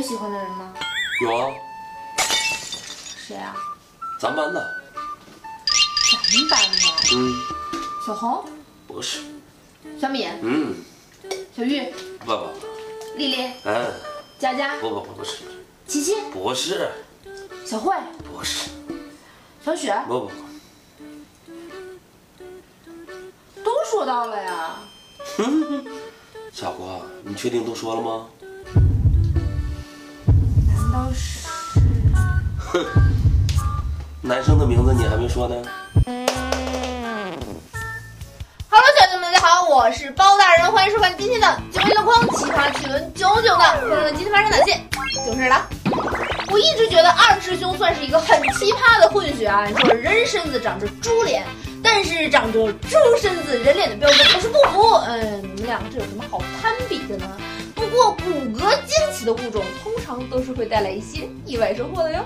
有喜欢的人吗？有啊，谁啊？咱班的。咱们班的。嗯，小红、不是。小米、嗯，小玉、不不，丽丽、嗯，佳佳、不不不不是，琪琪、不是，小慧、不是，小雪，不不不，都说到了呀。小郭，你确定都说了吗？男生的名字你还没说呢。Hello，小姐们，大家好，我是包大人，欢迎收看今天的九月的框奇葩趣闻九九的。朋友们，今天发生哪些囧事了？我一直觉得二师兄算是一个很奇葩的混血啊！你说人身子长着猪脸，但是长着猪身子人脸的标准我是不服。嗯，你们两个这有什么好攀比的呢？不过骨骼惊奇的物种通常都是会带来一些意外收获的哟。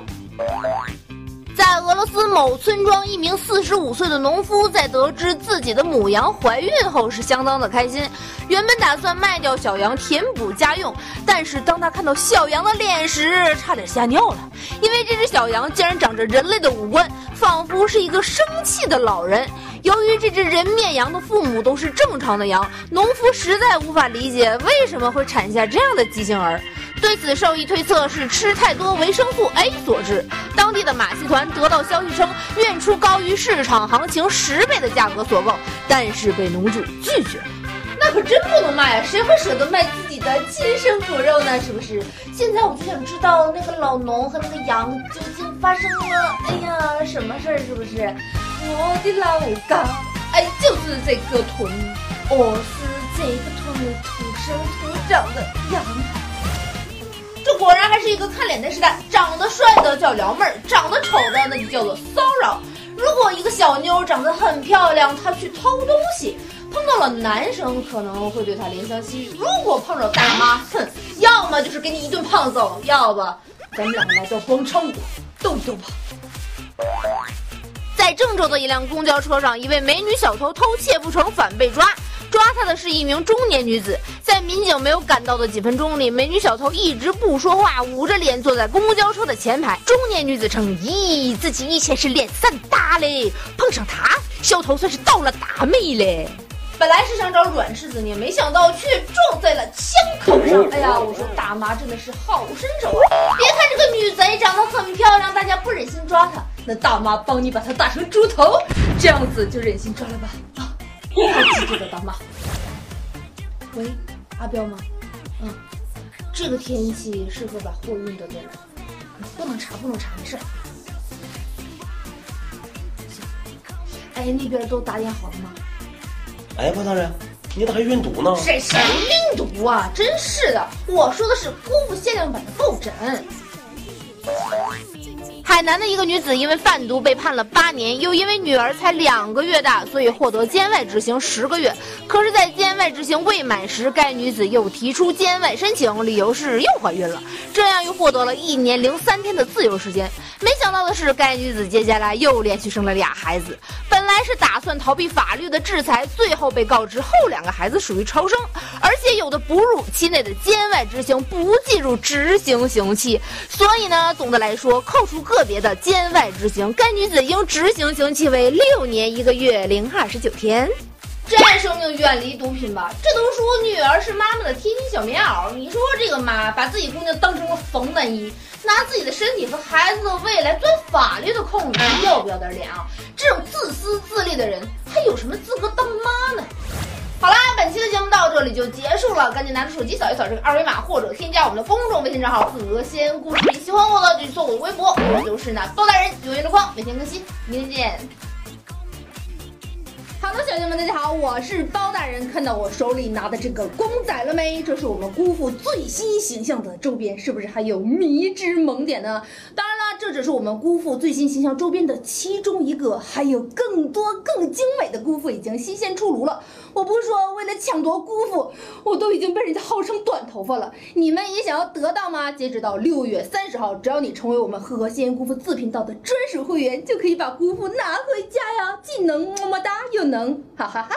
在俄罗斯某村庄，一名四十五岁的农夫在得知自己的母羊怀孕后是相当的开心，原本打算卖掉小羊填补家用，但是当他看到小羊的脸时，差点吓尿了，因为这只小羊竟然长着人类的五官，仿佛是一个生气的老人。由于这只人面羊的父母都是正常的羊，农夫实在无法理解为什么会产下这样的畸形儿。对此，兽医推测是吃太多维生素 A 所致。当地的马戏团得到消息称，愿出高于市场行情十倍的价格所购，但是被农主拒绝。那可真不能卖啊！谁会舍得卖自己的亲生骨肉呢？是不是？现在我就想知道那个老农和那个羊究竟发生了，哎呀，什么事儿？是不是？我的老家，哎，就是这个屯，我是这个屯土生土长的羊。是一个看脸的时代，长得帅的叫撩妹儿，长得丑的那就叫做骚扰。如果一个小妞长得很漂亮，她去偷东西，碰到了男生可能会对她怜香惜玉；如果碰着大妈，哼，要么就是给你一顿胖揍，要不咱们两个来到广场舞动一动吧。在郑州的一辆公交车上，一位美女小偷偷窃不成，反被抓。抓她的是一名中年女子，在民警没有赶到的几分钟里，美女小偷一直不说话，捂着脸坐在公交车的前排。中年女子称：“咦，自己以前是脸散大嘞，碰上她，小偷算是倒了大霉嘞。”本来是想找软柿子捏，没想到却撞在了枪口上。哎呀，我说大妈真的是好身手啊！别看这个女贼长得很漂亮，大家不忍心抓她，那大妈帮你把她打成猪头，这样子就忍心抓了吧？啊！好机智的大妈。喂，阿彪吗？嗯，这个天气适合把货运到店来，不能查，不能查，没事。哎，那边都打点好了吗？哎，包大人，你咋还运毒呢？谁谁运毒啊？真是的，我说的是姑父限量版的抱枕。海南的一个女子因为贩毒被判了八年，又因为女儿才两个月大，所以获得监外执行十个月。可是，在监外执行未满时，该女子又提出监外申请，理由是又怀孕了，这样又获得了一年零三天的自由时间。没想到的是，该女子接下来又连续生了俩孩子，还是打算逃避法律的制裁，最后被告知后两个孩子属于超生，而且有的哺乳期内的监外执行不计入执行刑期。所以呢，总的来说，扣除个别的监外执行，该女子应执行刑期为六年一个月零二十九天。这说明远离毒品吧？这都说女儿是妈妈的贴心小棉袄，你说这个妈把自己姑娘当成了防弹衣，拿自己的身体和孩子的未来钻法律的空子，要不要点脸啊？这种自私自利的人还有什么资格当妈呢？好啦，本期的节目到这里就结束了，赶紧拿出手机扫一扫这个二维码，或者添加我们的公众微信账号“何仙故事”。喜欢我的就去搜我的微博，我就是那包大人，九月的框，每天更新，明天见。好的，小姐们，大家好，我是包大人。看到我手里拿的这个公仔了没？这是我们姑父最新形象的周边，是不是还有迷之萌点呢？当然了，这只是我们姑父最新形象周边的其中一个，还有更多更精美的姑父已经新鲜出炉了。我不是说为了抢夺姑父，我都已经被人家薅成短头发了。你们也想要得到吗？截止到六月三十号，只要你成为我们和仙姑父自频道的专属会员，就可以把姑父拿回家呀，既能么么哒，又能哈哈哈。